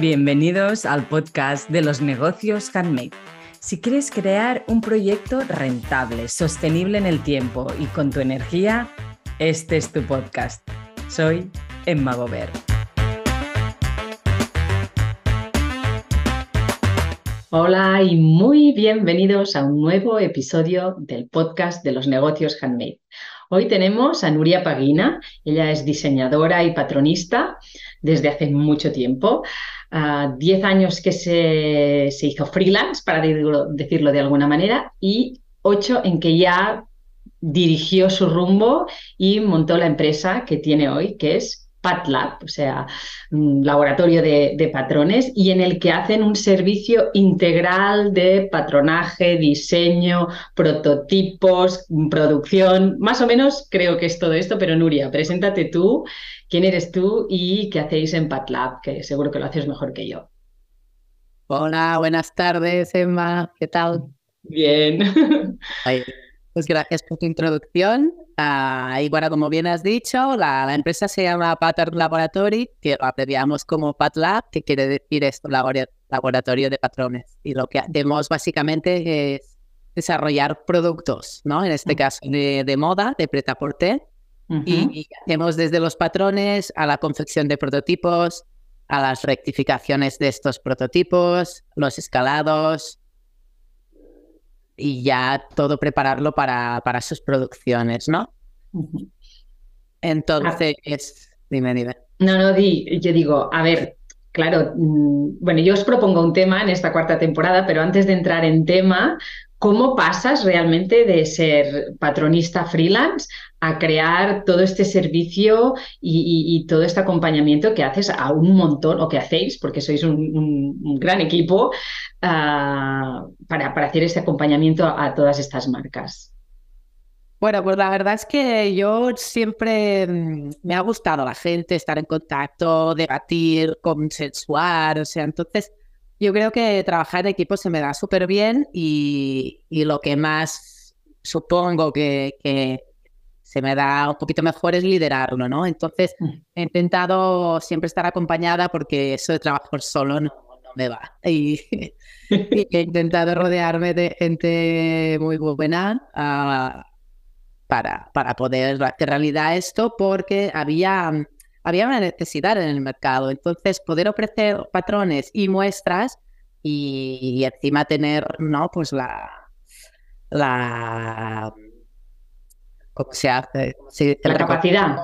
Bienvenidos al podcast de los negocios handmade. Si quieres crear un proyecto rentable, sostenible en el tiempo y con tu energía, este es tu podcast. Soy Emma Gober. Hola y muy bienvenidos a un nuevo episodio del podcast de los negocios handmade. Hoy tenemos a Nuria Paguina, ella es diseñadora y patronista desde hace mucho tiempo. Uh, diez años que se, hizo freelance, para decirlo de alguna manera, y ocho en que ya dirigió su rumbo y montó la empresa que tiene hoy, que es PatLab, o sea, un laboratorio de, patrones, y en el que hacen un servicio integral de patronaje, diseño, prototipos, producción. Más o menos creo que es todo esto, pero Nuria, preséntate tú, quién eres tú y qué hacéis en PatLab, que seguro que lo haces mejor que yo. Hola, buenas tardes, Emma, ¿qué tal? Bien. Pues gracias por tu introducción. Uh, y bueno, como bien has dicho, la, empresa se llama Pattern Laboratory, que lo abreviamos como PatLab, que quiere decir esto, laboratorio de patrones. Y lo que hacemos básicamente es desarrollar productos, ¿no? En este caso de, moda, de preta porter y, y hacemos desde los patrones a la confección de prototipos, a las rectificaciones de estos prototipos, los escalados, y ya todo prepararlo para, para sus producciones, ¿no? Entonces, dime, dime. No, no, di, yo digo, a ver, claro, mm, bueno, yo os propongo un tema en esta cuarta temporada, pero antes de entrar en tema, ¿cómo pasas realmente de ser patronista freelance a crear todo este servicio y, todo este acompañamiento que haces a un montón, o que hacéis, porque sois un, gran equipo, ah, para, hacer este acompañamiento a, todas estas marcas? Bueno, pues la verdad es que yo siempre mm, me ha gustado la gente, estar en contacto, debatir, consensuar, o sea, entonces yo creo que trabajar en equipo se me da súper bien y, y, lo que más supongo que, que se me da un poquito mejor es liderarlo, ¿no? Entonces mm. he intentado siempre estar acompañada porque eso de trabajar solo no, me va. Y, he intentado rodearme de gente muy buena uh, para, para poder hacer realidad esto porque había, había una necesidad en el mercado. Entonces poder ofrecer patrones y muestras y, y encima tener, ¿no? Pues la... la ¿cómo se hace? la capacidad.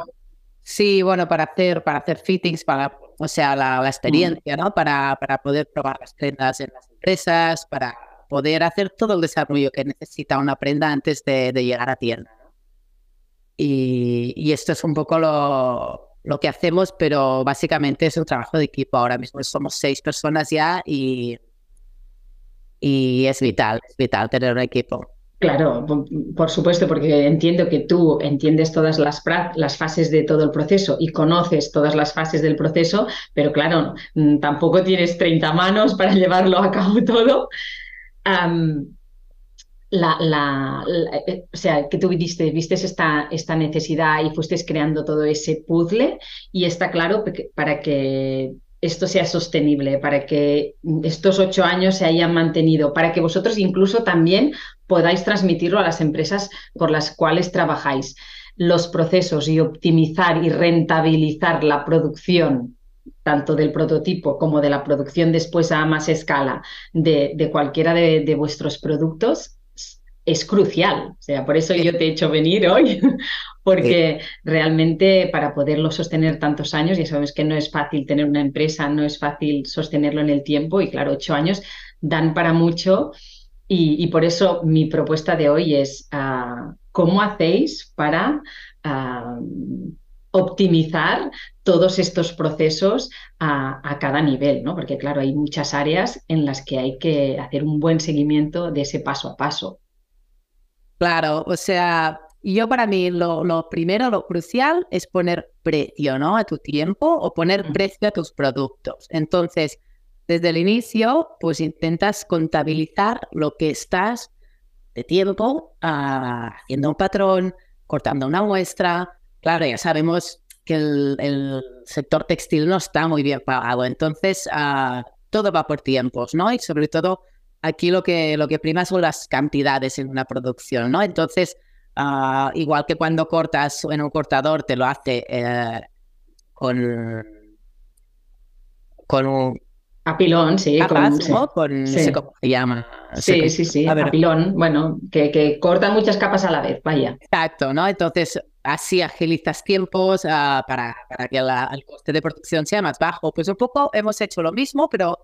Sí, bueno, para hacer, para hacer fittings, para, o sea, la, mm. experiencia, ¿no? Para, para poder probar las prendas en las empresas, para poder hacer todo el desarrollo que necesita una prenda antes de, llegar a tienda. Y, y, esto es un poco lo, lo que hacemos, pero básicamente es un trabajo de equipo. Ahora mismo somos seis personas ya y, y es vital, es vital tener un equipo. Claro, por supuesto, porque entiendo que tú entiendes todas las, las, fases de todo el proceso y conoces todas las fases del proceso, pero claro, mm, tampoco tienes 30 manos para llevarlo a cabo todo. La, eh, o sea, que tú viste, viste esta, esta necesidad y fuiste creando todo ese puzzle y está claro para que esto sea sostenible, para que estos ocho años se hayan mantenido, para que vosotros incluso también podáis transmitirlo a las empresas por las cuales trabajáis. Los procesos y optimizar y rentabilizar la producción tanto del prototipo como de la producción después a más escala de, cualquiera de, vuestros productos es crucial. O sea, por eso yo te he hecho venir hoy, porque realmente para poderlo sostener tantos años, ya sabes que no es fácil tener una empresa, no es fácil sostenerlo en el tiempo y claro, ocho años dan para mucho y, por eso mi propuesta de hoy es ah, cómo hacéis para ah, optimizar todos estos procesos a, cada nivel, ¿no? Porque claro, hay muchas áreas en las que hay que hacer un buen seguimiento de ese paso a paso. Claro, o sea, yo para mí lo, lo primero, lo crucial es poner precio, ¿no? A tu tiempo o poner precio a tus productos. Entonces, desde el inicio, pues intentas contabilizar lo que estás de tiempo ah, haciendo un patrón, cortando una muestra. Claro, ya sabemos que el, sector textil no está muy bien pagado. Entonces, uh, todo va por tiempos, ¿no? Y sobre todo, aquí lo que, lo que prima son las cantidades en una producción, ¿no? Entonces, uh, igual que cuando cortas en un cortador, te lo hace eh, con, con un Apilón, sí. con, con sí. cómo se llama. Sí, sí, sí, apilón, bueno, que, que corta muchas capas a la vez, vaya. Exacto, ¿no? Entonces, así agilizas tiempos uh, para, para, que la, el coste de producción sea más bajo. Pues un poco hemos hecho lo mismo, pero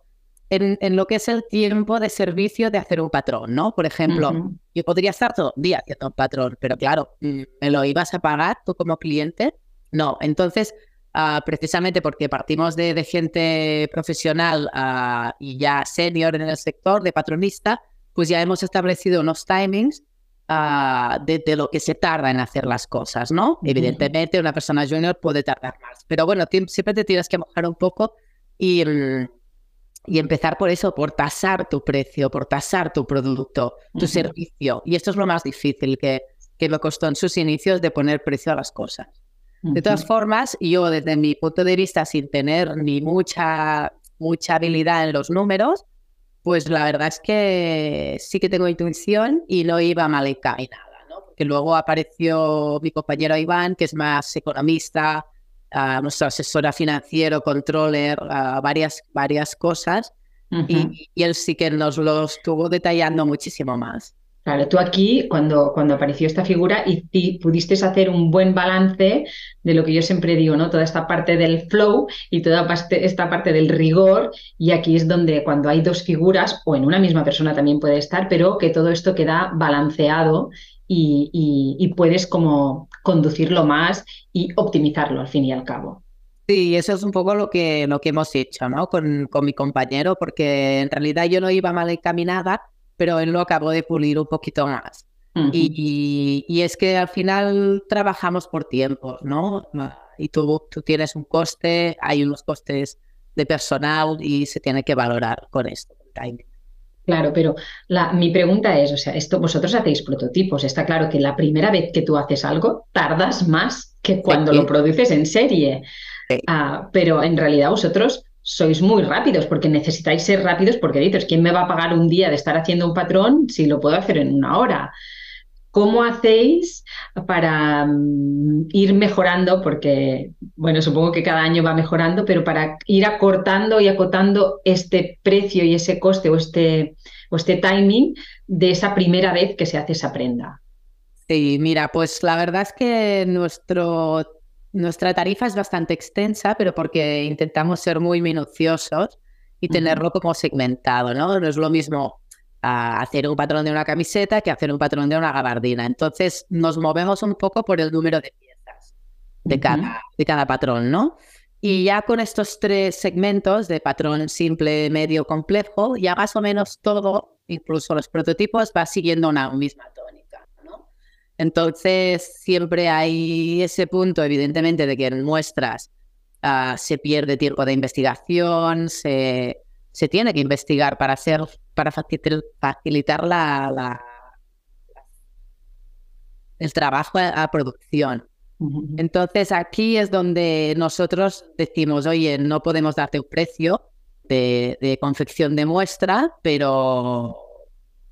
en, en, lo que es el tiempo de servicio de hacer un patrón, ¿no? Por ejemplo, uh -huh. yo podría estar todo el día haciendo un patrón, pero claro, mm, ¿me lo ibas a pagar tú como cliente? No, entonces uh, precisamente porque partimos de, de gente profesional uh, y ya senior en el sector, de patronista, pues ya hemos establecido unos timings uh, de, de, lo que se tarda en hacer las cosas, ¿no? -huh. Evidentemente una persona junior puede tardar más, pero bueno, siempre te tienes que mojar un poco y, y empezar por eso, por tasar tu precio, por tasar tu producto, tu uh -huh. servicio. Y esto es lo más difícil que, que me costó en sus inicios de poner precio a las cosas. De todas formas, yo desde mi punto de vista, sin tener ni mucha, mucha habilidad en los números, pues la verdad es que sí que tengo intuición y no iba mal encaminada, ¿no? Porque luego apareció mi compañero Iván, que es más economista, uh, nuestro asesora financiero, controller, uh, varias, varias cosas, uh -huh. y, y él sí que nos lo estuvo detallando muchísimo más. Claro, tú aquí, cuando, cuando apareció esta figura, y, y, pudiste hacer un buen balance de lo que yo siempre digo, ¿no? Toda esta parte del flow y toda esta parte del rigor, y aquí es donde cuando hay dos figuras, o en una misma persona también puede estar, pero que todo esto queda balanceado y, y, y puedes como conducirlo más y optimizarlo al fin y al cabo. Sí, eso es un poco lo que, lo que hemos hecho, ¿no? Con, con mi compañero, porque en realidad yo no iba mal encaminada, pero él lo acabó de pulir un poquito más. Uh -huh. y, y, es que al final trabajamos por tiempos, ¿no? Y tú, tú tienes un coste, hay unos costes de personal y se tiene que valorar con esto. Claro, pero la, mi pregunta es, o sea, esto vosotros hacéis prototipos, está claro que la primera vez que tú haces algo tardas más que cuando sí. lo produces en serie, sí. uh, pero en realidad vosotros sois muy rápidos porque necesitáis ser rápidos porque dices, ¿quién me va a pagar un día de estar haciendo un patrón si lo puedo hacer en una hora? ¿Cómo hacéis para um, ir mejorando? Porque, bueno, supongo que cada año va mejorando, pero para ir acortando y acotando este precio y ese coste o este, o este timing de esa primera vez que se hace esa prenda. Sí, mira, pues la verdad es que nuestro nuestra tarifa es bastante extensa, pero porque intentamos ser muy minuciosos y tenerlo como segmentado, ¿no? No es lo mismo uh, hacer un patrón de una camiseta que hacer un patrón de una gabardina. Entonces nos movemos un poco por el número de piezas de, uh -huh. cada, de cada patrón, ¿no? Y ya con estos tres segmentos de patrón simple, medio, complejo, ya más o menos todo, incluso los prototipos, va siguiendo una misma tónica. Entonces, siempre hay ese punto, evidentemente, de que en muestras uh, se pierde tiempo de investigación, se, se, tiene que investigar para hacer, para facilitar, facilitar la, la, el trabajo a, a producción. Entonces, aquí es donde nosotros decimos, oye, no podemos darte un precio de, de confección de muestra, pero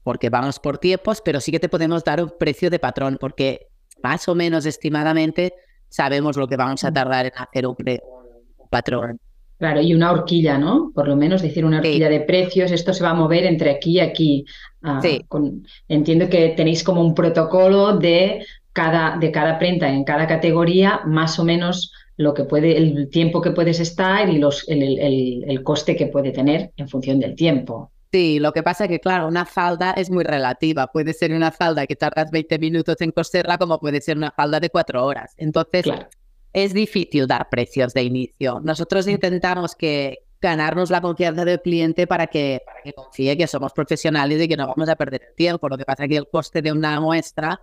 porque vamos por tiempos, pero sí que te podemos dar un precio de patrón, porque más o menos estimadamente sabemos lo que vamos a tardar en hacer un, un patrón. Claro, y una horquilla, ¿no? Por lo menos decir una horquilla sí. de precios, esto se va a mover entre aquí y aquí. Uh, sí. con, entiendo que tenéis como un protocolo de cada, de cada prenda en cada categoría, más o menos lo que puede, el tiempo que puedes estar y los, el, el, el coste que puede tener en función del tiempo. Sí, lo que pasa es que, claro, una falda es muy relativa. Puede ser una falda que tardas 20 minutos en coserla como puede ser una falda de cuatro horas. Entonces, claro. Es difícil dar precios de inicio. Nosotros intentamos que ganarnos la confianza del cliente para que, para que confíe que somos profesionales y que no vamos a perder el tiempo. Lo que pasa es que el coste de una muestra,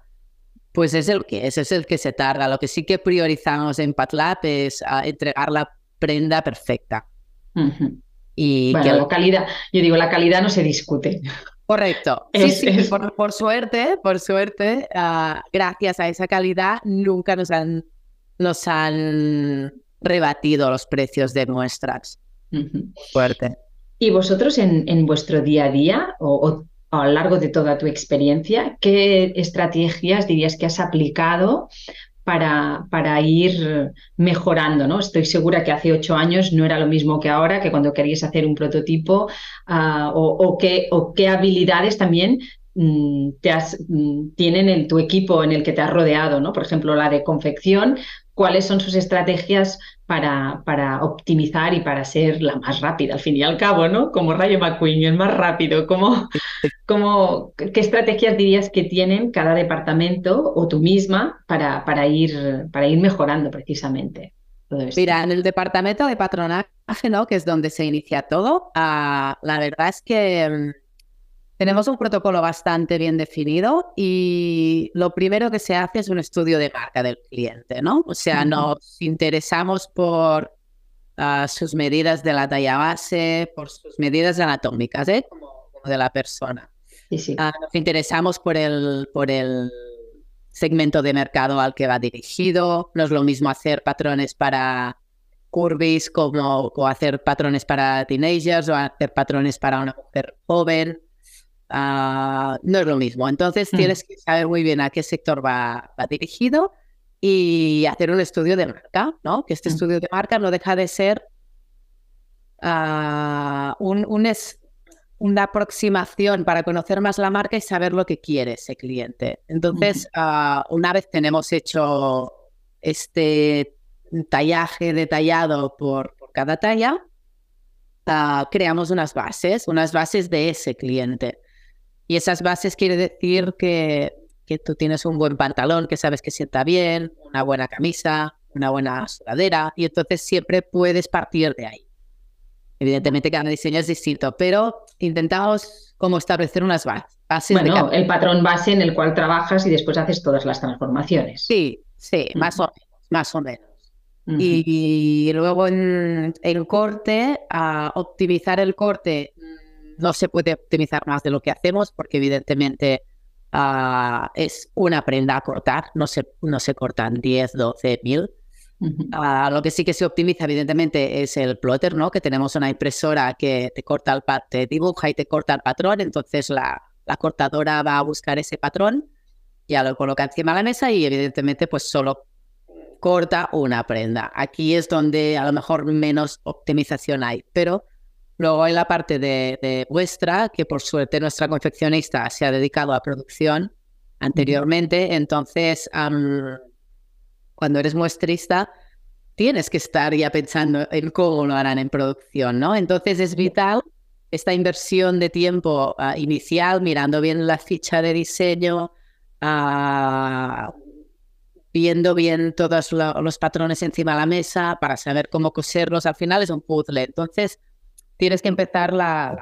pues es el que es, es el que se tarda. Lo que sí que priorizamos en PatLab es uh, entregar la prenda perfecta. Uh -huh. Y bueno, que la calidad, yo digo, la calidad no se discute. Correcto. Es, sí, sí, es... Por, por, suerte, por suerte, uh, gracias a esa calidad, nunca nos han nos han rebatido los precios de muestras. Fuerte. ¿Y vosotros en, vuestro día a día o, a lo largo de toda tu experiencia, qué estrategias dirías que has aplicado para, para, ir mejorando, ¿no? Estoy segura que hace ocho años no era lo mismo que ahora, que cuando querías hacer un prototipo, ah, o, qué, o, qué, habilidades también mm, te has, mm, tienen en tu equipo en el que te has rodeado, ¿no? Por ejemplo, la de confección, cuáles son sus estrategias para, para, optimizar y para ser la más rápida, al fin y al cabo, ¿no? Como Rayo McQueen, el más rápido. ¿Cómo, ¿Qué estrategias dirías que tienen cada departamento o tú misma para, para, ir, para ir mejorando precisamente? Mira, en el departamento de patronaje, ¿no? que es donde se inicia todo, ah, la verdad es que mm, tenemos un protocolo bastante bien definido y lo primero que se hace es un estudio de marca del cliente, ¿no? O sea, nos interesamos por ah, sus medidas de la talla base, por sus medidas anatómicas, ¿eh? Como, de la persona. Ah, nos interesamos por el, por el segmento de mercado al que va dirigido. No es lo mismo hacer patrones para curvis como o hacer patrones para teenagers o hacer patrones para una mujer joven. Ah, no es lo mismo. Entonces mm. tienes que saber muy bien a qué sector va, dirigido y hacer un estudio de marca, ¿no? Que este mm. estudio de marca no deja de ser uh, un, una aproximación para conocer más la marca y saber lo que quiere ese cliente. Entonces, ah, una vez tenemos hecho este tallaje detallado por, por cada talla, creamos unas bases, unas bases de ese cliente. Y esas bases quiere decir que, que tú tienes un buen pantalón, que sabes que sienta bien, una buena camisa, una buena sudadera, y entonces siempre puedes partir de ahí. Evidentemente cada diseño es distinto, pero intentamos como establecer unas bases. Bueno, el patrón base en el cual trabajas y después haces todas las transformaciones. Sí, sí, más o menos, más o menos. y, luego en el corte, a optimizar el corte no se puede optimizar más de lo que hacemos porque evidentemente ah, es una prenda a cortar, no se, no se cortan 10, 12 mil. Ah, lo que sí que se optimiza evidentemente es el plotter, ¿no? Que tenemos una impresora que te corta el te dibuja y te corta el patrón, entonces la, la cortadora va a buscar ese patrón, ya lo coloca encima de la mesa y evidentemente pues solo corta una prenda. Aquí es donde a lo mejor menos optimización hay, pero Luego hay la parte de, vuestra, que por suerte nuestra confeccionista se ha dedicado a producción anteriormente, entonces cuando eres muestrista tienes que estar ya pensando en cómo lo harán en producción, ¿no? Entonces es vital esta inversión de tiempo ah, inicial, mirando bien la ficha de diseño, ah, viendo bien todos los patrones encima de la mesa para saber cómo coserlos. Al final es un puzzle. Entonces, tienes que empezar la,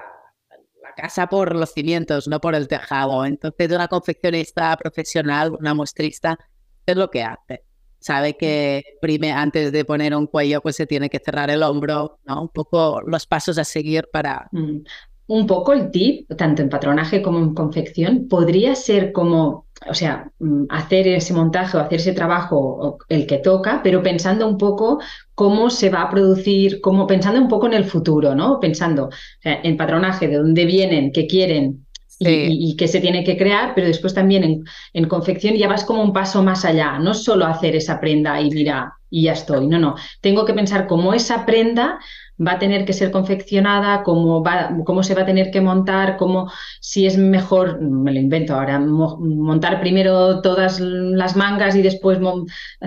casa por los cimientos, no por el tejado. Entonces, una confeccionista profesional, una muestrista, es lo que hace. Sabe que prime, antes de poner un cuello, pues se tiene que cerrar el hombro, ¿no? Un poco los pasos a seguir para... Mm. Un poco el tip, tanto en patronaje como en confección, podría ser como o sea, mm, hacer ese montaje o hacer ese trabajo el que toca, pero pensando un poco cómo se va a producir, como pensando un poco en el futuro, ¿no? Pensando en patronaje, de dónde vienen, qué quieren y, qué se tiene que crear, pero después también en, en, confección ya vas como un paso más allá, no solo hacer esa prenda y mira, y ya estoy, no, no, tengo que pensar cómo esa prenda va a tener que ser confeccionada, cómo, va, cómo se va a tener que montar, cómo, si es mejor, me lo invento ahora, montar primero todas las mangas y después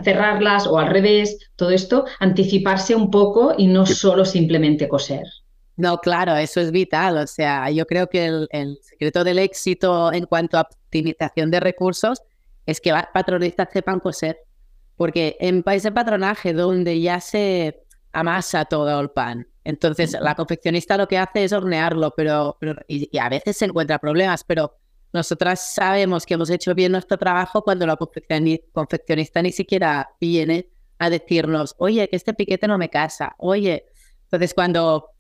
cerrarlas o al revés, todo esto, anticiparse un poco y no solo simplemente coser. No, claro, eso es vital. O sea, yo creo que el, el secreto del éxito en cuanto a optimización de recursos es que patronistas sepan coser. Porque en países de patronaje donde ya se amasa todo el pan. Entonces, la confeccionista lo que hace es hornearlo, pero, y, a veces se encuentra problemas, pero nosotras sabemos que hemos hecho bien nuestro trabajo cuando la confeccionista ni siquiera viene a decirnos, oye, que este piquete no me casa, oye. Entonces, cuando,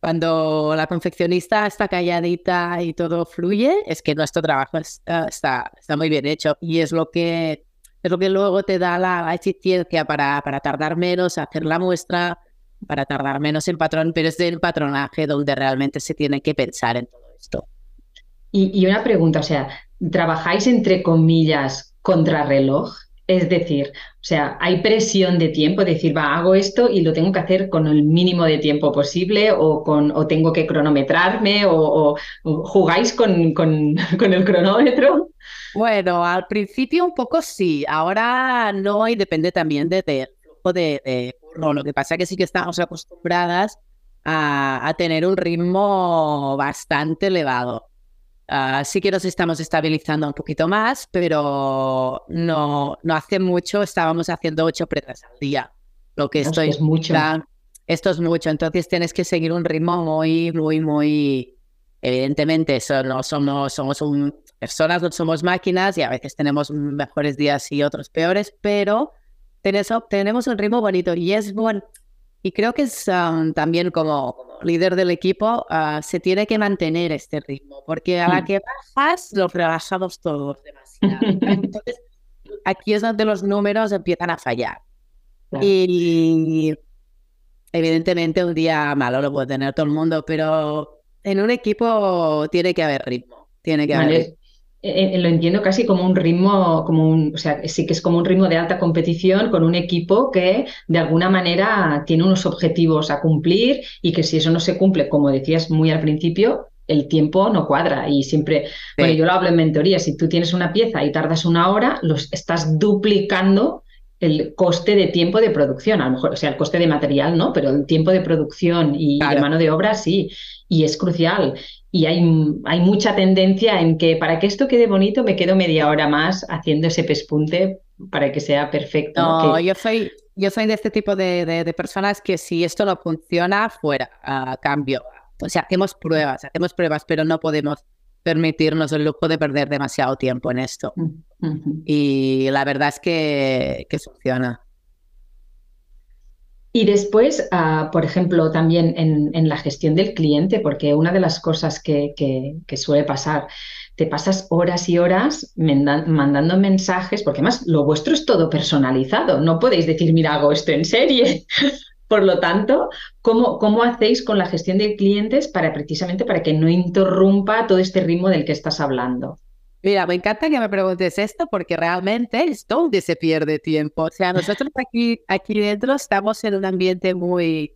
cuando la confeccionista está calladita y todo fluye, es que nuestro trabajo está, está, está muy bien hecho y es lo que es lo que luego te da la, eficiencia para, para tardar menos, hacer la muestra, para tardar menos en patrón, pero es del patronaje donde realmente se tiene que pensar en todo esto. Y, y una pregunta, o sea, ¿trabajáis entre comillas contra reloj? Es decir, o sea, hay presión de tiempo, decir, va, hago esto y lo tengo que hacer con el mínimo de tiempo posible o, con, o tengo que cronometrarme o, jugáis con, con, el cronómetro. Bueno, al principio un poco sí, ahora no y depende también de, de flujo de, Lo que pasa es que sí que estamos acostumbradas a, a tener un ritmo bastante elevado. Ah, sí que nos estamos estabilizando un poquito más, pero no, no hace mucho estábamos haciendo ocho prendas al día. Lo que esto es mucho. Esto es mucho, entonces tienes que seguir un ritmo muy, muy, muy... Evidentemente, eso no somos, somos un, personas, no somos máquinas y a veces tenemos mejores días y otros peores, pero tenemos, un ritmo bonito y es bueno. Y creo que es, también como, líder del equipo ah, se tiene que mantener este ritmo, porque a la mm. que bajas los rebasamos todos demasiado. Entonces, aquí es donde los números empiezan a fallar. Y evidentemente un día malo lo puede tener todo el mundo, pero en un equipo tiene que haber ritmo. Tiene que haber ritmo. Eh, eh, lo entiendo casi como un ritmo, como un, o sea, sí que es como un ritmo de alta competición con un equipo que de alguna manera tiene unos objetivos a cumplir y que si eso no se cumple, como decías muy al principio, el tiempo no cuadra y siempre, bueno, yo lo hablo en mentoría, si tú tienes una pieza y tardas una hora, los estás duplicando el coste de tiempo de producción, a lo mejor, o sea, el coste de material no, pero el tiempo de producción y de mano de obra sí, y es crucial y hay, hay, mucha tendencia en que para que esto quede bonito me quedo media hora más haciendo ese pespunte para que sea perfecto. No, yo, soy, yo soy de este tipo de, de, personas que si esto no funciona, fuera, a cambio. O sea, hacemos pruebas, hacemos pruebas, pero no podemos permitirnos el lujo de perder demasiado tiempo en esto. Y la verdad es que, que funciona. Y después, ah, por ejemplo, también en, la gestión del cliente, porque una de las cosas que, suele pasar, te pasas horas y horas mandando mensajes, porque además lo vuestro es todo personalizado, no podéis decir, mira, hago esto en serie. Por lo tanto, ¿cómo, ¿cómo hacéis con la gestión de clientes para precisamente para que no interrumpa todo este ritmo del que estás hablando? Mira, me encanta que me preguntes esto porque realmente es donde se pierde tiempo. O sea, nosotros aquí, aquí dentro estamos en un ambiente muy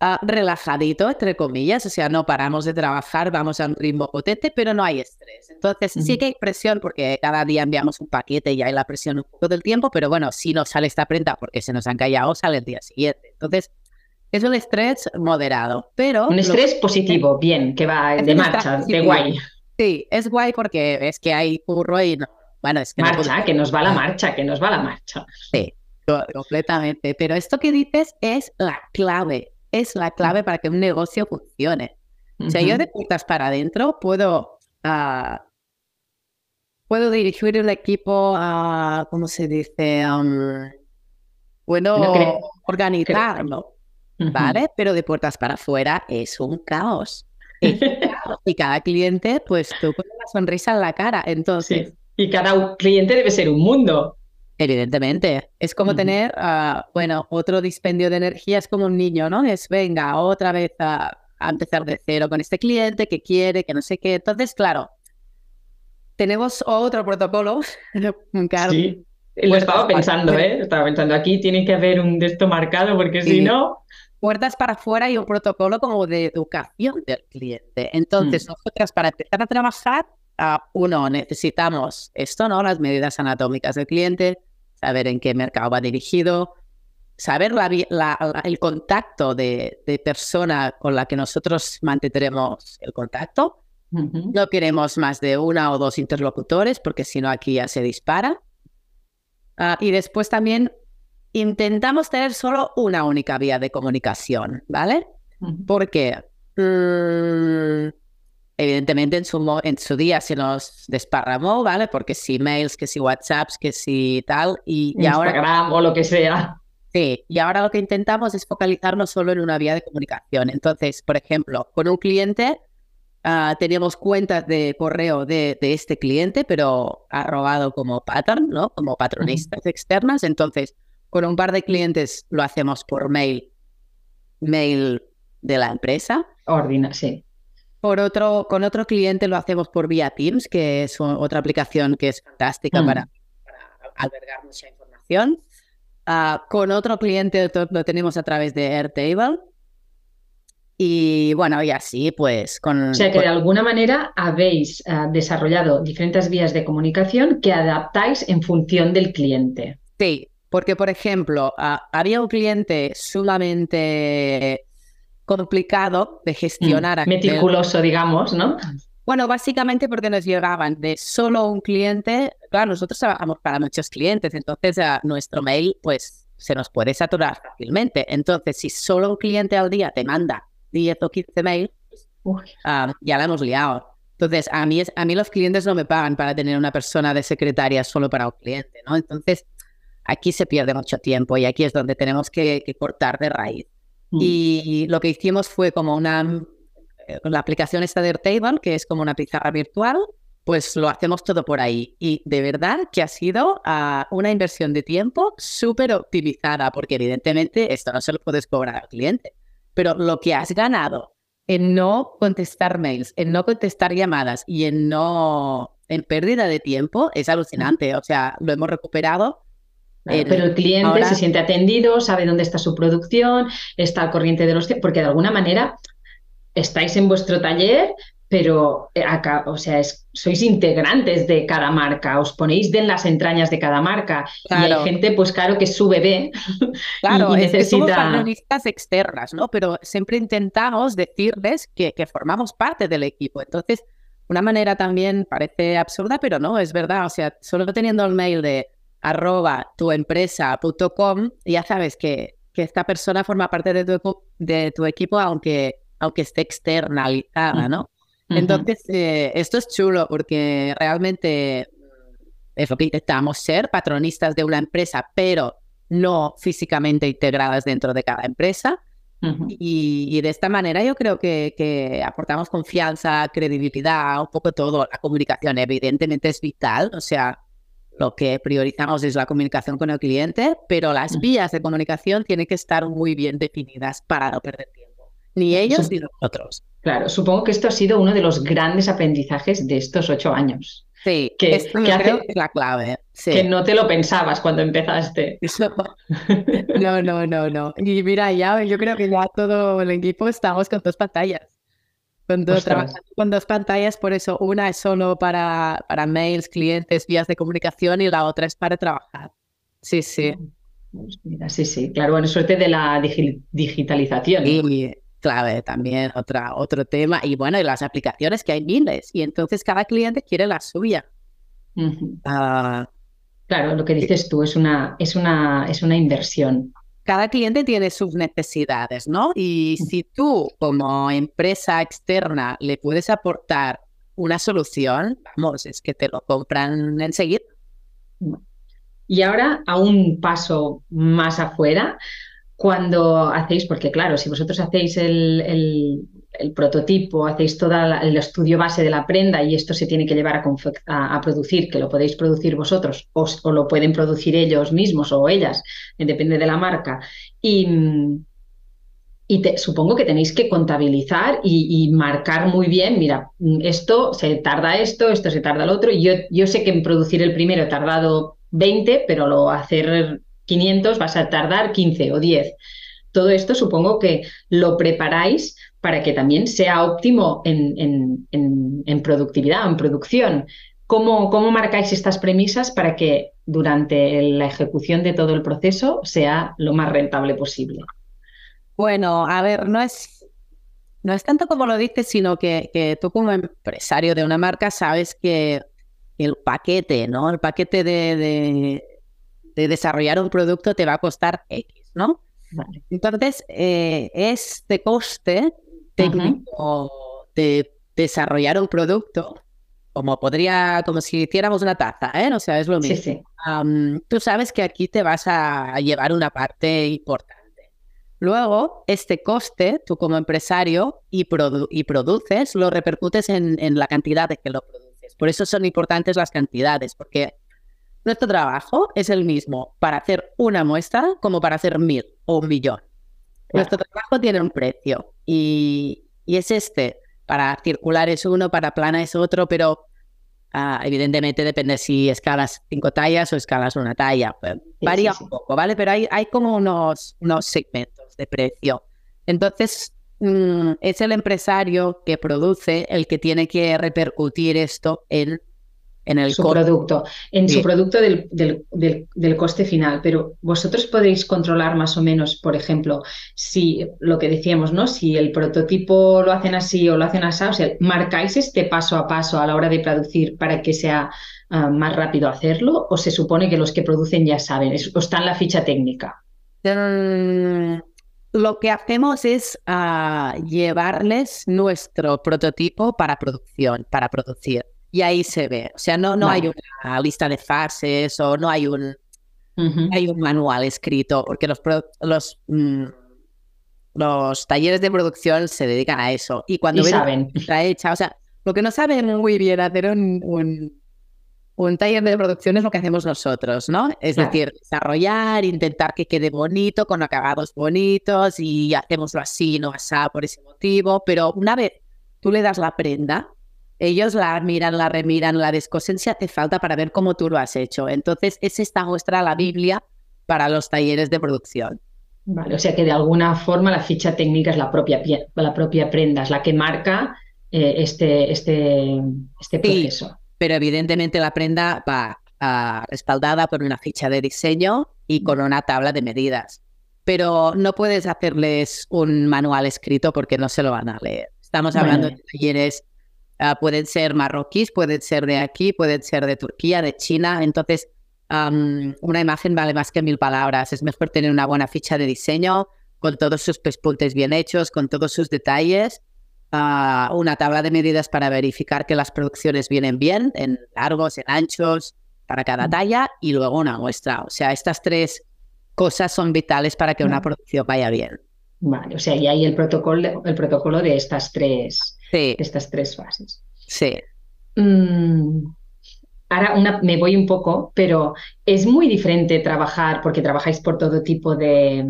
ah, relajadito, entre comillas. O sea, no paramos de trabajar, vamos a un ritmo potente, pero no hay estrés. Entonces, sí que hay presión porque cada día enviamos un paquete y hay la presión un poco del tiempo, pero bueno, si no sale esta prenda porque se nos han callado, sale el día siguiente. Entonces, es un estrés moderado, pero... Un estrés positivo, bien, que va de marcha, de guay. Sí, es guay porque es que hay curro y no. Bueno, es que marcha, que nos va la marcha, que nos va la marcha. Sí, completamente. Pero esto que dices es la clave, es la clave para que un negocio funcione. O sea, yo de puertas para adentro puedo, uh, puedo dirigir el equipo a, ¿cómo se dice? Um, bueno, organizarlo, ¿vale? Pero de puertas para afuera es un caos. Y, cada cliente, pues tú con una sonrisa en la cara. Entonces. Y cada cliente debe ser un mundo. Evidentemente. Es como tener, ah, bueno, otro dispendio de energía, es como un niño, ¿no? Es venga, otra vez a, empezar de cero con este cliente que quiere, que no sé qué. Entonces, claro, tenemos otro protocolo. sí, lo estaba pensando, ¿eh? Estaba pensando, aquí tiene que haber un de esto marcado porque si no puertas para afuera y un protocolo como de educación del cliente. Entonces, mm. nosotras para empezar a trabajar, uno, necesitamos esto, ¿no? Las medidas anatómicas del cliente, saber en qué mercado va dirigido, saber el contacto de, persona con la que nosotros mantendremos el contacto. No queremos más de una o dos interlocutores porque si no aquí ya se dispara. Ah, y después también intentamos tener solo una única vía de comunicación, ¿vale? Porque mm, evidentemente en su, en su día se nos desparramó, ¿vale? Porque si mails, que si WhatsApps, que si tal, y, Instagram o lo que sea. Sí, y ahora lo que intentamos es focalizarnos solo en una vía de comunicación. Entonces, por ejemplo, con un cliente ah, teníamos cuentas de correo de, de, este cliente, pero ha robado como pattern, ¿no? Como patronistas externas. Entonces, con un par de clientes lo hacemos por mail, mail de la empresa. Ordina, sí. Por otro, con otro cliente lo hacemos por vía Teams, que es otra aplicación que es fantástica para, para, albergar mucha información. Ah, con otro cliente lo tenemos a través de Airtable. Y bueno, y así pues con... O sea que de alguna manera habéis uh, desarrollado diferentes vías de comunicación que adaptáis en función del cliente. Sí, porque por ejemplo, uh, había un cliente sumamente complicado de gestionar. Mm, meticuloso, digamos, ¿no? Bueno, básicamente porque nos llegaban de solo un cliente. Claro, nosotros trabajamos para muchos clientes, entonces uh, nuestro mail pues se nos puede saturar fácilmente. Entonces, si solo un cliente al día te manda 10 o 15 mails, uh, ya la hemos liado. Entonces, a mí, a mí los clientes no me pagan para tener una persona de secretaria solo para un cliente, ¿no? Entonces, aquí se pierde mucho tiempo y aquí es donde tenemos que, que cortar de raíz. Mm. Y lo que hicimos fue como una, eh, la aplicación esta de Airtable, que es como una pizarra virtual, pues lo hacemos todo por ahí. Y de verdad que ha sido uh, una inversión de tiempo súper optimizada, porque evidentemente esto no se lo puedes cobrar al cliente pero lo que has ganado en no contestar mails, en no contestar llamadas y en no en pérdida de tiempo es alucinante. O sea, lo hemos recuperado. Pero el cliente se siente atendido, sabe dónde está su producción, está al corriente de los porque de alguna manera estáis en vuestro taller, pero eh, acá, o sea, sois integrantes de cada marca, os ponéis de en las entrañas de cada marca. Y hay gente, pues claro, que es su bebé. Claro, y, necesita... es externas, ¿no? Pero siempre intentamos decirles que, que formamos parte del equipo. Entonces, una manera también parece absurda, pero no, es verdad. O sea, solo teniendo el mail de arroba tuempresa.com, ya sabes que, que esta persona forma parte de tu, de tu equipo, aunque, aunque esté externalizada, ¿no? Entonces, eh, esto es chulo porque realmente es lo que intentamos ser, patronistas de una empresa, pero no físicamente integradas dentro de cada empresa. y, de esta manera yo creo que, que, aportamos confianza, credibilidad, un poco todo. La comunicación evidentemente es vital, o sea, lo que priorizamos es la comunicación con el cliente, pero las vías de comunicación tienen que estar muy bien definidas para no perder tiempo, ni ellos ni nosotros. Claro, supongo que esto ha sido uno de los grandes aprendizajes de estos ocho años. Sí, que, esto que hace, es la clave. Que no te lo pensabas cuando empezaste. No, no, no, no. Y mira, ya yo creo que ya todo el equipo estamos con dos pantallas. Con dos, con dos pantallas, por eso una es solo para, para mails, clientes, vías de comunicación y la otra es para trabajar. Sí, sí. Pues mira, sí, sí, claro, bueno, suerte de la digitalización. Sí, clave también, otra, otro tema. Y bueno, y las aplicaciones que hay miles. Y entonces cada cliente quiere la suya. Ah, claro, lo que dices tú es una, es una, es una inversión. Cada cliente tiene sus necesidades, ¿no? Y si tú como empresa externa le puedes aportar una solución, vamos, es que te lo compran enseguida. Y ahora, a un paso más afuera, cuando hacéis, porque claro, si vosotros hacéis el, prototipo, hacéis todo el estudio base de la prenda y esto se tiene que llevar a, producir, que lo podéis producir vosotros o, lo pueden producir ellos mismos o ellas, eh, depende de la marca. Y, supongo que tenéis que contabilizar y, marcar muy bien, mira, esto se tarda esto, esto se tarda el otro. Y yo, yo sé que en producir el primero he tardado 20, pero lo hacer 500 vas a tardar 15 o 10. Todo esto supongo que lo preparáis para que también sea óptimo en, en, productividad o en producción. ¿Cómo, ¿Cómo, marcáis estas premisas para que durante la ejecución de todo el proceso sea lo más rentable posible? Bueno, a ver, no es, no es tanto como lo dices, sino que, que tú como empresario de una marca sabes que el paquete, ¿no? El paquete de, de desarrollar un producto te va a costar X, ¿no? Entonces, eh, este coste técnico de desarrollar un producto, como podría, como si hiciéramos una taza, ¿eh? O sea, es lo mismo. tú sabes que aquí te vas a llevar una parte importante. Luego, este coste, tú como empresario y, y produces, lo repercutes en, en la cantidad de que lo produces. Por eso son importantes las cantidades, porque nuestro trabajo es el mismo para hacer una muestra como para hacer mil o un millón. Nuestro trabajo tiene un precio y, es este. Para circular es uno, para plana es otro, pero ah, evidentemente depende si escalas cinco tallas o escalas una talla. Varía un poco, ¿vale? Pero hay, hay como unos, unos segmentos de precio. Entonces, mm, es el empresario que produce el que tiene que repercutir esto en en su producto, en su producto del, del, coste final. Pero vosotros podéis controlar más o menos, por ejemplo, si lo que decíamos, ¿no? Si el prototipo lo hacen así o lo hacen así, o sea, marcáis este paso a paso a la hora de producir para que sea ah, más rápido hacerlo, o se supone que los que producen ya saben, o está en la ficha técnica. Mm, lo que hacemos es ah, llevarles nuestro prototipo para producción, para producir y ahí se ve. O sea, no, no hay una lista de fases o no hay un, hay un manual escrito, porque los, los, mm, los talleres de producción se dedican a eso. Y cuando ven saben. está hecha, o sea, lo que no saben muy bien hacer un, un, taller de producción es lo que hacemos nosotros, ¿no? Es decir, desarrollar, intentar que quede bonito, con acabados bonitos y hacemoslo así, no así por ese motivo. Pero una vez tú le das la prenda, ellos la miran, la remiran, la descosen si hace falta para ver cómo tú lo has hecho. Entonces, es esta muestra la Biblia para los talleres de producción. Vale, o sea que de alguna forma la ficha técnica es la propia, la propia prenda, es la que marca eh, este, este, este proceso. pero evidentemente la prenda va respaldada por una ficha de diseño y con una tabla de medidas. Pero no puedes hacerles un manual escrito porque no se lo van a leer. Estamos hablando de talleres Ah, pueden ser marroquíes, pueden ser de aquí, pueden ser de Turquía, de China. Entonces, una imagen vale más que mil palabras. Es mejor tener una buena ficha de diseño con todos sus pespuntes bien hechos, con todos sus detalles, ah, una tabla de medidas para verificar que las producciones vienen bien, en largos, en anchos, para cada talla, y luego una muestra. O sea, estas tres cosas son vitales para que una producción vaya bien. Vale, o sea, y hay el protocolo, el protocolo de estas tres estas tres fases. Sí. Mm, ahora una, me voy un poco, pero es muy diferente trabajar, porque trabajáis por todo tipo de,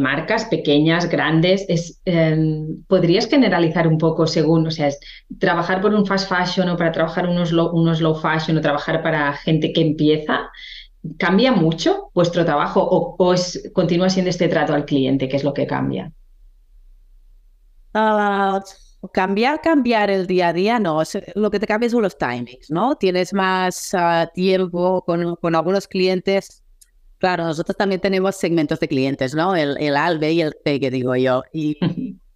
marcas, pequeñas, grandes. Es, em, ¿Podrías generalizar un poco según, o sea, es, trabajar por un fast fashion o para trabajar unos low, unos low fashion o trabajar para gente que empieza? ¿Cambia mucho vuestro trabajo o, es, continúa siendo este trato al cliente, que es lo que cambia? Ah, Cambiar, cambiar el día a día, no. Lo que te cambia son los timings, ¿no? Tienes más ah, tiempo con, con, algunos clientes. Claro, nosotros también tenemos segmentos de clientes, ¿no? El, el A, el B y el C, que digo yo. Y,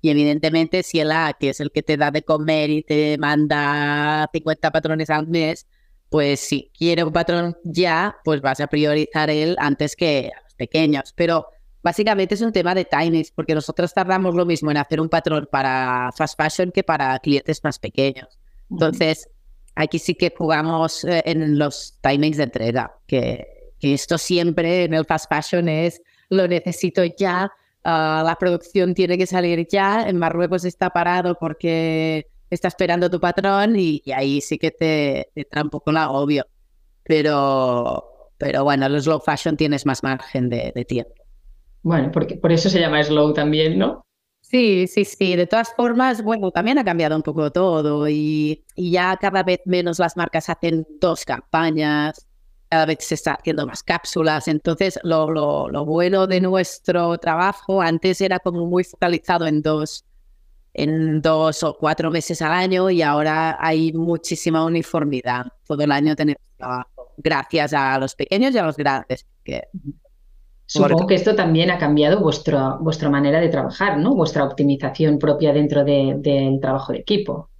y evidentemente, si el A, que es el que te da de comer y te manda 50 patrones al mes, pues si quiere un patrón ya, pues vas a priorizar él antes que a los pequeños. Pero Básicamente es un tema de timings, porque nosotros tardamos lo mismo en hacer un patrón para fast fashion que para clientes más pequeños. Entonces, aquí sí que jugamos eh, en los timings de entrega, que, esto siempre en el fast fashion es lo necesito ya, ah, la producción tiene que salir ya, en Marruecos está parado porque está esperando tu patrón y, ahí sí que te, te un poco la obvio. Pero, pero bueno, los low fashion tienes más margen de tiempo. Bueno, porque por eso se llama slow también, ¿no? Sí, sí, sí. De todas formas, bueno, también ha cambiado un poco todo y, ya cada vez menos las marcas hacen dos campañas, cada vez se está haciendo más cápsulas. Entonces, lo, lo, lo bueno de nuestro trabajo antes era como muy focalizado en dos, en dos o cuatro meses al año y ahora hay muchísima uniformidad. Todo el año tenemos trabajo, gracias a los pequeños y a los grandes. Que Supongo que esto también ha cambiado vuestra, vuestra manera de trabajar, ¿no? Vuestra optimización propia dentro del trabajo de equipo.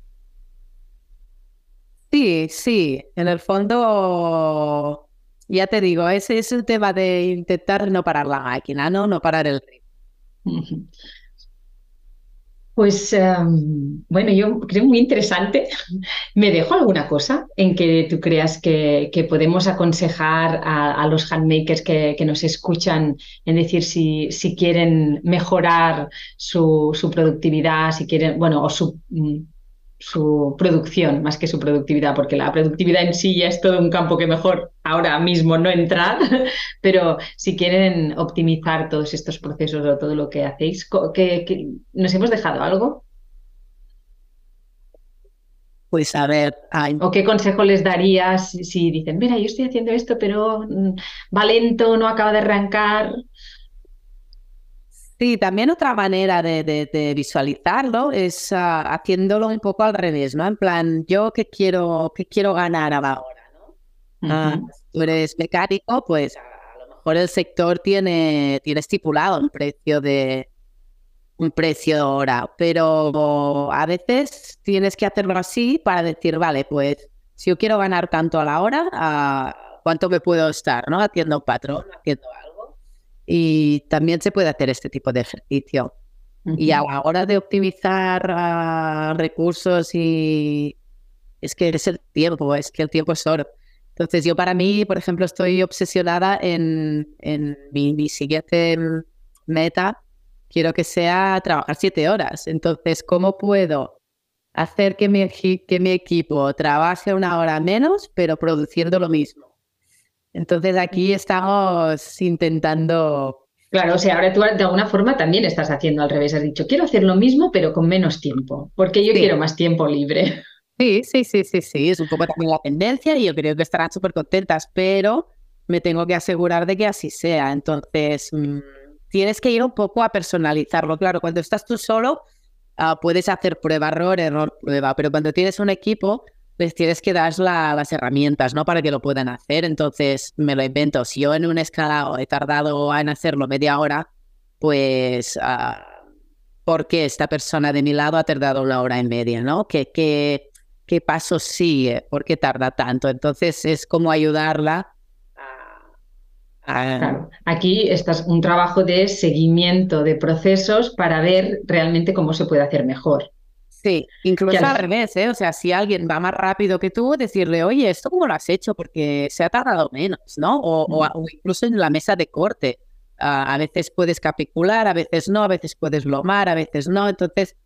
Sí, sí. En el fondo, ya te digo, ese es el tema de intentar no parar la máquina, ¿no? No parar el ritmo. Pues em, bueno, yo creo muy interesante. ¿Me dejo alguna cosa en que tú creas que, podemos aconsejar a, los handmakers que, nos escuchan en decir si, si quieren mejorar su, su, productividad, si quieren, bueno, o su mm, su producción más que su productividad, porque la productividad en sí ya es todo un campo que mejor ahora mismo no entrar, pero si quieren optimizar todos estos procesos o todo lo que hacéis, ¿que, nos hemos dejado algo? Pues a ver, ¿o qué consejo les darías si, dicen, mira, yo estoy haciendo esto, pero mm, va lento, no acaba de arrancar? Sí, también otra manera de, visualizarlo es ah, haciéndolo un poco al revés, ¿no? En plan, yo qué quiero, qué quiero ganar ahora, ¿no? Ah, tú eres mecánico, pues a lo mejor el sector tiene, tiene estipulado un precio de un precio hora, pero a veces tienes que hacerlo así para decir, vale, pues si yo quiero ganar tanto a la hora, ah, ¿cuánto me puedo estar, ¿no? Haciendo un patrón, haciendo algo. Y también se puede hacer este tipo de ejercicio. Y a la hora de optimizar ah, recursos y es que es el tiempo, es que el tiempo es oro. Entonces yo para mí, por ejemplo, estoy obsesionada en, en mi, siguiente meta, quiero que sea trabajar siete horas. Entonces, ¿cómo puedo hacer que mi, que mi equipo trabaje una hora menos, pero produciendo lo mismo? Entonces aquí estamos intentando... Claro, o sea, ahora tú de alguna forma también estás haciendo al revés. Has dicho, quiero hacer lo mismo, pero con menos tiempo, porque yo quiero más tiempo libre. Sí, sí, sí, sí, sí. Es un poco también la tendencia y yo creo que estarán súper contentas, pero me tengo que asegurar de que así sea. Entonces, mm, tienes que ir un poco a personalizarlo. Claro, cuando estás tú solo, ah, puedes hacer prueba, error, error, prueba, pero cuando tienes un equipo, les tienes que dar las herramientas, ¿no? Para que lo puedan hacer. Entonces, me lo invento. Si yo en un escalado he tardado en hacerlo media hora, pues, uh, ¿por qué esta persona de mi lado ha tardado una hora y media, ¿no? ¿Qué, qué, qué paso sigue? ¿Por qué tarda tanto? Entonces, es como ayudarla Claro. Aquí estás un trabajo de seguimiento de procesos para ver realmente cómo se puede hacer mejor. Sí, incluso al revés, ¿eh? O sea, si alguien va más rápido que tú, decirle, oye, ¿esto cómo lo has hecho? Porque se ha tardado menos, ¿no? O, incluso en la mesa de corte. Ah, a veces puedes capicular, a veces no, a veces puedes lomar, a veces no. Entonces,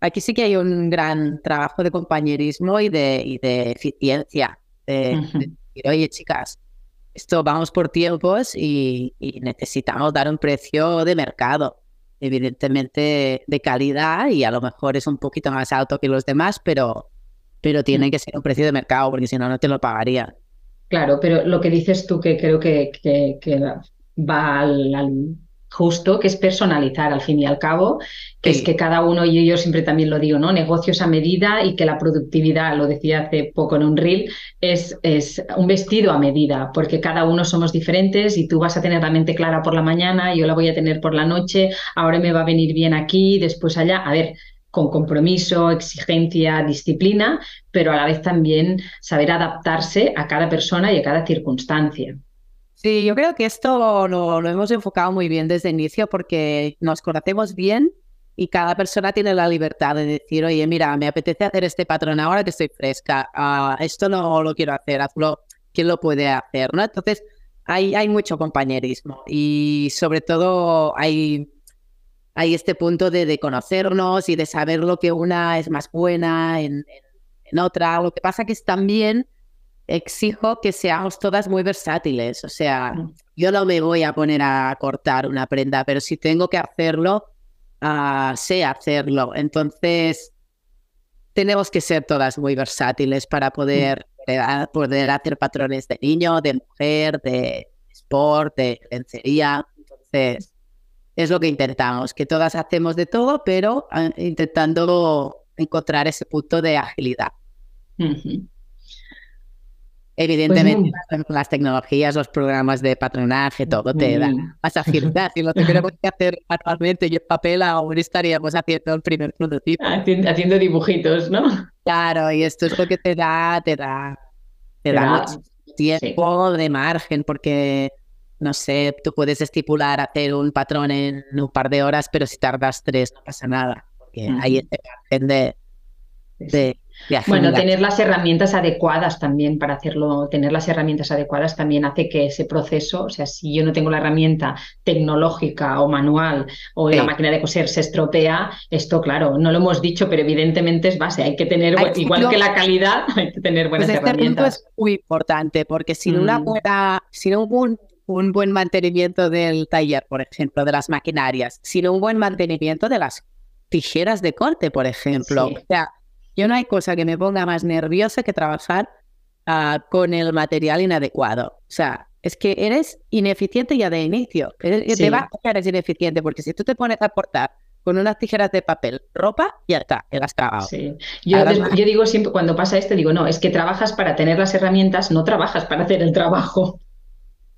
aquí sí que hay un gran trabajo de compañerismo y de, y de eficiencia. De, decir, oye, chicas, esto vamos por tiempos y necesitamos dar un precio de mercado evidentemente de calidad y a lo mejor es un poquito más alto que los demás, pero, pero tiene mm. que ser un precio de mercado porque si no, no te lo pagaría. Claro, pero lo que dices tú que creo que, que, va al, justo, que es personalizar al fin y al cabo, que es que cada uno, y yo siempre también lo digo, ¿no? Negocios a medida y que la productividad, lo decía hace poco en un reel, es, es un vestido a medida, porque cada uno somos diferentes y tú vas a tener la mente clara por la mañana, yo la voy a tener por la noche, ahora me va a venir bien aquí, después allá. A ver, con compromiso, exigencia, disciplina, pero a la vez también saber adaptarse a cada persona y a cada circunstancia. Sí, yo creo que esto lo, hemos enfocado muy bien desde el inicio porque nos conocemos bien y cada persona tiene la libertad de decir, oye, mira, me apetece hacer este patrón ahora que estoy fresca, ah, esto no lo quiero hacer, hazlo, ¿quién lo puede hacer? ¿no? Entonces, hay, hay mucho compañerismo y sobre todo hay, hay este punto de, de conocernos y de saber lo que una es más buena en, en otra. Lo que pasa que es también exijo que seamos todas muy versátiles. O sea, yo no me voy a poner a cortar una prenda, pero si tengo que hacerlo, uh, sé hacerlo. Entonces, tenemos que ser todas muy versátiles para poder, eh, poder hacer patrones de niño, de mujer, de sport, de lencería. Entonces, es lo que intentamos, que todas hacemos de todo, pero ah, intentando encontrar ese punto de agilidad. Evidentemente, pues las tecnologías, los programas de patronaje, todo te da más agilidad. Si lo tuviéramos que hacer manualmente y en papel, aún estaríamos haciendo el primer prototipo. Haciendo dibujitos, ¿no? Claro, y esto es lo que te da, te da, te, da, tiempo de margen, porque, no sé, tú puedes estipular hacer un patrón en un par de horas, pero si tardas tres, no pasa nada. porque hay este margen de, de, bueno, tener las herramientas adecuadas también para hacerlo, tener las herramientas adecuadas también hace que ese proceso, o sea, si yo no tengo la herramienta tecnológica o manual o la máquina de coser se estropea, esto claro, no lo hemos dicho, pero evidentemente es base, hay que tener, igual que la calidad, hay que tener buenas pues este herramientas. es muy importante porque sin una mm. buena, sin un, un buen mantenimiento del taller, por ejemplo, de las maquinarias, sin un buen mantenimiento de las tijeras de corte, por ejemplo. O sea, yo no hay cosa que me ponga más nerviosa que trabajar ah, con el material inadecuado. O sea, es que eres ineficiente ya de inicio. Te va a eres ineficiente porque si tú te pones a cortar con unas tijeras de papel, ropa, ya está, el has Sí. Yo, yo, digo siempre, cuando pasa esto, digo, no, es que trabajas para tener las herramientas, no trabajas para hacer el trabajo.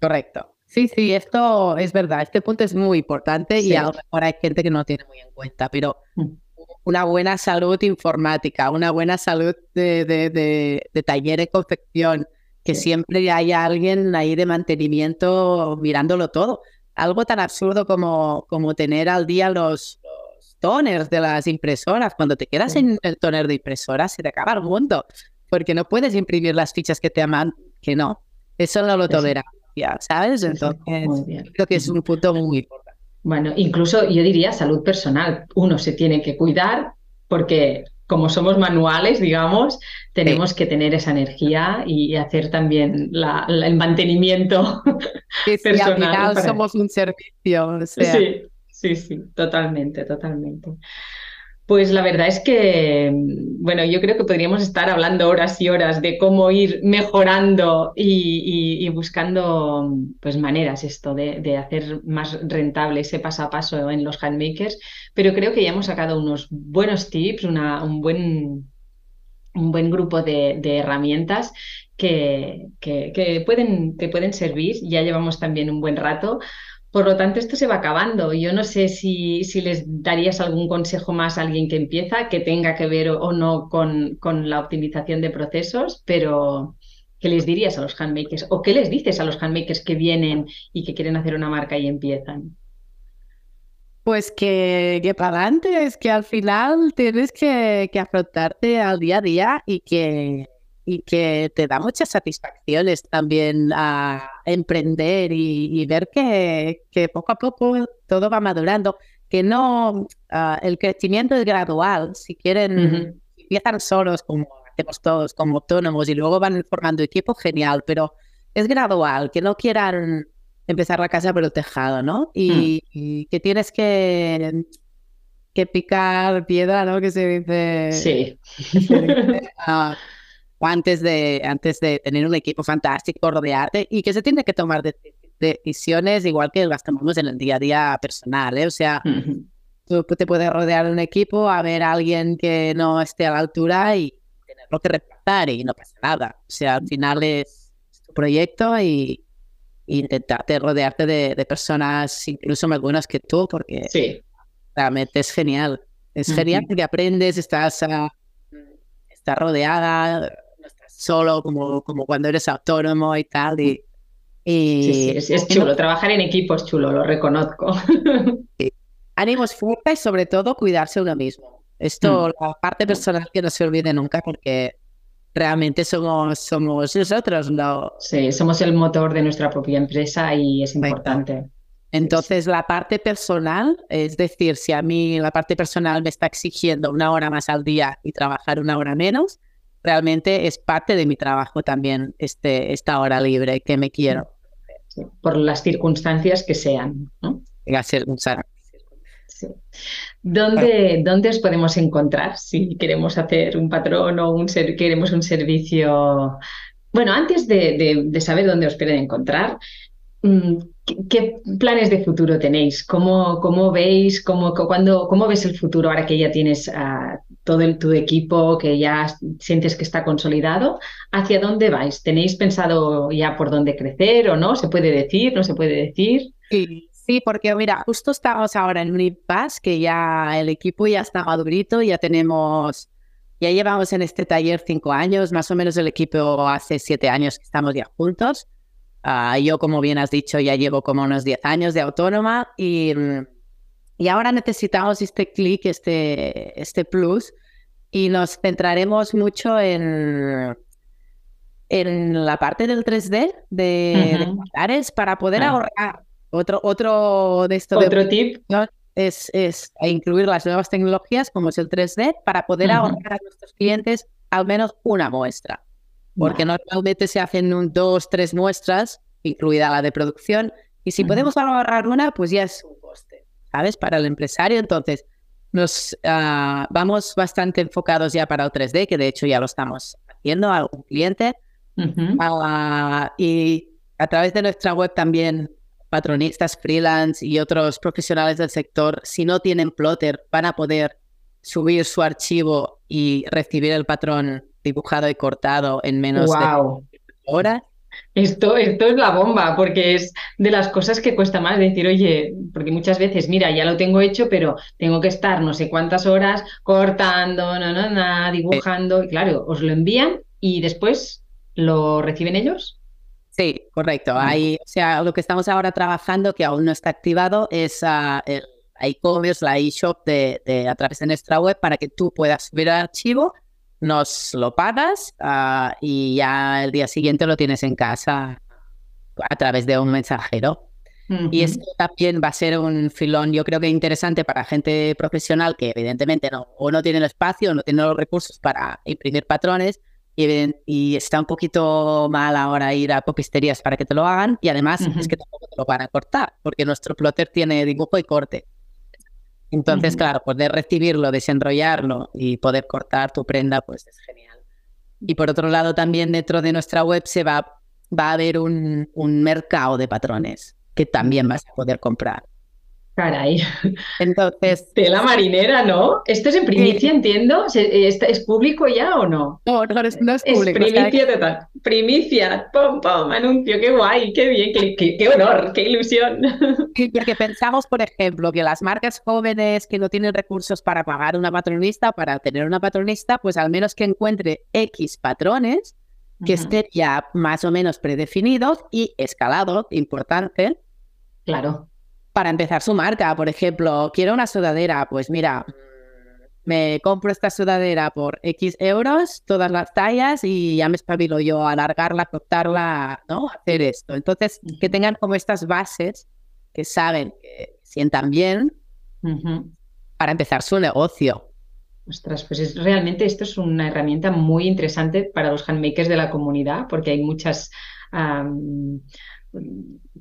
Correcto. Sí, sí, esto es verdad. Este punto es muy importante y a lo mejor hay gente que no tiene muy en cuenta, pero mm una buena salud informática, una buena salud de, de, taller de confección, que siempre haya alguien ahí de mantenimiento mirándolo todo. Algo tan absurdo como, como tener al día los, toners de las impresoras. Cuando te quedas en el toner de impresora, se te acaba el mundo, porque no puedes imprimir las fichas que te aman, que no. Eso no lo tolera, ¿sabes? Entonces, creo que es un punto muy importante. Bueno, incluso yo diría salud personal. Uno se tiene que cuidar porque como somos manuales, digamos, tenemos que tener esa energía y hacer también el mantenimiento personal. somos un servicio. Sí, sí, sí, totalmente, totalmente. Pues la verdad es que, bueno, yo creo que podríamos estar hablando horas y horas de cómo ir mejorando y, buscando pues maneras esto de, hacer más rentable ese paso a paso en los handmakers, pero creo que ya hemos sacado unos buenos tips, una, un, buen, un buen grupo de, herramientas que, que, pueden, que pueden servir. Ya llevamos también un buen rato por lo tanto, esto se va acabando. Yo no sé si, si les darías algún consejo más a alguien que empieza, que tenga que ver o no con, con la optimización de procesos, pero ¿qué les dirías a los handmakers? ¿O qué les dices a los handmakers que vienen y que quieren hacer una marca y empiezan? Pues que, que para adelante, es que al final tienes que, que afrontarte al día a día y que y que te da muchas satisfacciones también a emprender y, ver que, que, poco a poco todo va madurando, que no, ah, el crecimiento es gradual, si quieren, empiezan solos como hacemos todos, como autónomos y luego van formando equipo, genial, pero es gradual, que no quieran empezar la casa por el tejado, ¿no? Y, mm. que tienes que que picar piedra, ¿no? Que se dice. Sí. Ah, antes de, antes de tener un equipo fantástico, rodearte y que se tiene que tomar decisiones igual que las tomamos en el día a día personal. ¿eh? O sea, tú te puedes rodear de un equipo, a ver a alguien que no esté a la altura y tenerlo que reemplazar y no pasa nada. O sea, al final es tu proyecto y, intentarte rodearte de, personas incluso más buenas que tú porque realmente es genial. Es genial porque aprendes, estás, uh, estás rodeada, solo como, como cuando eres autónomo y tal. Y, sí, sí, es, chulo. Trabajar en equipo es chulo, lo reconozco. Ánimos fuertes y sobre todo cuidarse uno mismo. Esto, mm. la parte personal que no se olvide nunca porque realmente somos, somos nosotros. ¿no? Sí, somos el motor de nuestra propia empresa y es importante. Entonces, la parte personal, es decir, si a mí la parte personal me está exigiendo una hora más al día y trabajar una hora menos, realmente es parte de mi trabajo también este, esta hora libre que me quiero. por las circunstancias que sean. ¿no? Sí. ¿Dónde, ¿Dónde os podemos encontrar si queremos hacer un patrón o un queremos un servicio? Bueno, antes de, de saber dónde os pueden encontrar, mm, ¿Qué, planes de futuro tenéis? ¿Cómo, cómo veis, cómo, cuando, cómo ves el futuro ahora que ya tienes uh, todo el, tu equipo, que ya sientes que está consolidado? ¿Hacia dónde vais? ¿Tenéis pensado ya por dónde crecer o no? ¿Se puede decir? ¿No se puede decir? Sí, sí porque mira, justo estamos ahora en un impasse que ya el equipo ya está madurito, ya tenemos, ya llevamos en este taller cinco años, más o menos el equipo hace siete años que estamos ya juntos. Ah, yo, como bien has dicho, ya llevo como unos 10 años de autónoma y, y ahora necesitamos este clic, este, este plus, y nos centraremos mucho en, en la parte del 3D de, para poder ah. ahorrar. Otro, otro de estos. Otro tip. Es, es, incluir las nuevas tecnologías como es el 3D para poder ahorrar a nuestros clientes al menos una muestra. Porque normalmente se hacen un, dos, tres muestras, incluida la de producción, y si podemos ahorrar una, pues ya es un ¿sabes? Para el empresario. Entonces, nos ah, vamos bastante enfocados ya para el 3D, que de hecho ya lo estamos haciendo a algún cliente. Ah, y a través de nuestra web también patronistas freelance y otros profesionales del sector, si no tienen plotter, van a poder subir su archivo y recibir el patrón dibujado y cortado en menos de horas. Esto, esto es la bomba, porque es de las cosas que cuesta más decir, oye, porque muchas veces, mira, ya lo tengo hecho, pero tengo que estar no sé cuántas horas cortando, no, no, no, dibujando. Y claro, os lo envían y después lo reciben ellos. Sí, correcto. Ahí, o sea, lo que estamos ahora trabajando, que aún no está activado, es uh, el e-commerce, la e-shop de, a través de nuestra web para que tú puedas subir el archivo, nos lo pagas ah, y ya el día siguiente lo tienes en casa a través de un mensajero. Y esto también va a ser un filón, yo creo que interesante para gente profesional que evidentemente no, o no tiene el espacio, o no tiene los recursos para imprimir patrones, y, está un poquito mal ahora ir a copisterías para que te lo hagan y además es que tampoco te lo van a cortar porque nuestro plotter tiene dibujo y corte. Entonces, claro, poder recibirlo, desenrollarlo y poder cortar tu prenda, pues es genial. Y por otro lado, también dentro de nuestra web se va, va a haber un, un mercado de patrones que también vas a poder comprar. Caray. Entonces. Tela marinera, ¿no? Esto es en primicia, entiendo. ¿Es, público ya o no? No, no es, público. Es primicia total. Primicia, pom, pom, anuncio, qué guay, qué bien, qué, qué, honor, qué ilusión. Porque pensamos, por ejemplo, que las marcas jóvenes que no tienen recursos para pagar una patronista, para tener una patronista, pues al menos que encuentre X patrones que estén ya más o menos predefinidos y escalados, importante. Claro para empezar su marca. Por ejemplo, quiero una sudadera, pues mira, me compro esta sudadera por X euros, todas las tallas y ya me espabilo yo a alargarla, cortarla, ¿no? Hacer esto. Entonces, que tengan como estas bases que saben, que sientan bien para empezar su negocio. Ostras, pues es, realmente esto es una herramienta muy interesante para los handmakers de la comunidad, porque hay muchas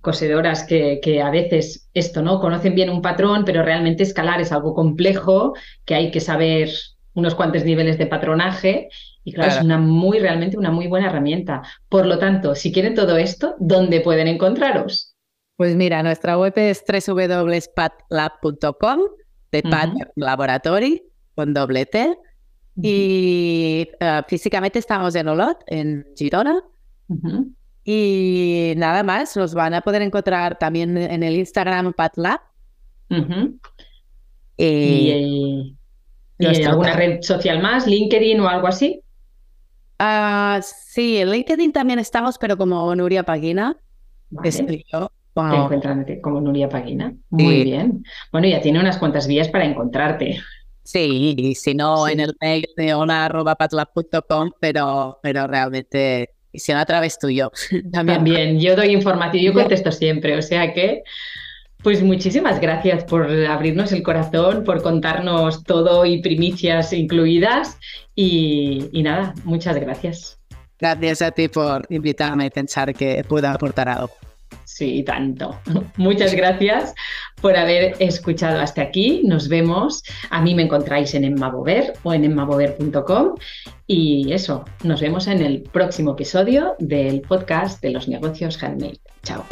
cosedoras que, que, a veces esto, ¿no? Conocen bien un patrón, pero realmente escalar es algo complejo, que hay que saber unos cuantos niveles de patronaje. Y claro, es una muy, realmente una muy buena herramienta. Por lo tanto, si quieren todo esto, ¿dónde pueden encontraros? Pues mira, nuestra web es www.patlab.com, de Pat Laboratory, con doble T. Y eh, físicamente estamos en Olot, en Girona. Y nada más, nos van a poder encontrar también en el Instagram PatLab. ¿Y, alguna red social más, LinkedIn o algo así? Uh, sí, en LinkedIn también estamos, pero como Nuria Pagina. Vale. yo. como Nuria Pagina. Muy bien. Bueno, ya tiene unas cuantas vías para encontrarte. Sí, y si no, en el mail de hola.patlab.com, pero, pero realmente y si no a través tuyo. También. También, yo doy información, yo contesto siempre, o sea que, pues muchísimas gracias por abrirnos el corazón, por contarnos todo y primicias incluidas y, y nada, muchas gracias. Gracias a ti por invitarme a pensar que pueda aportar algo. Sí, tanto. Muchas gracias por haber escuchado hasta aquí. Nos vemos. A mí me encontráis en Emmabover o en emmabover.com. Y eso, nos vemos en el próximo episodio del podcast de los negocios handmade. Chao.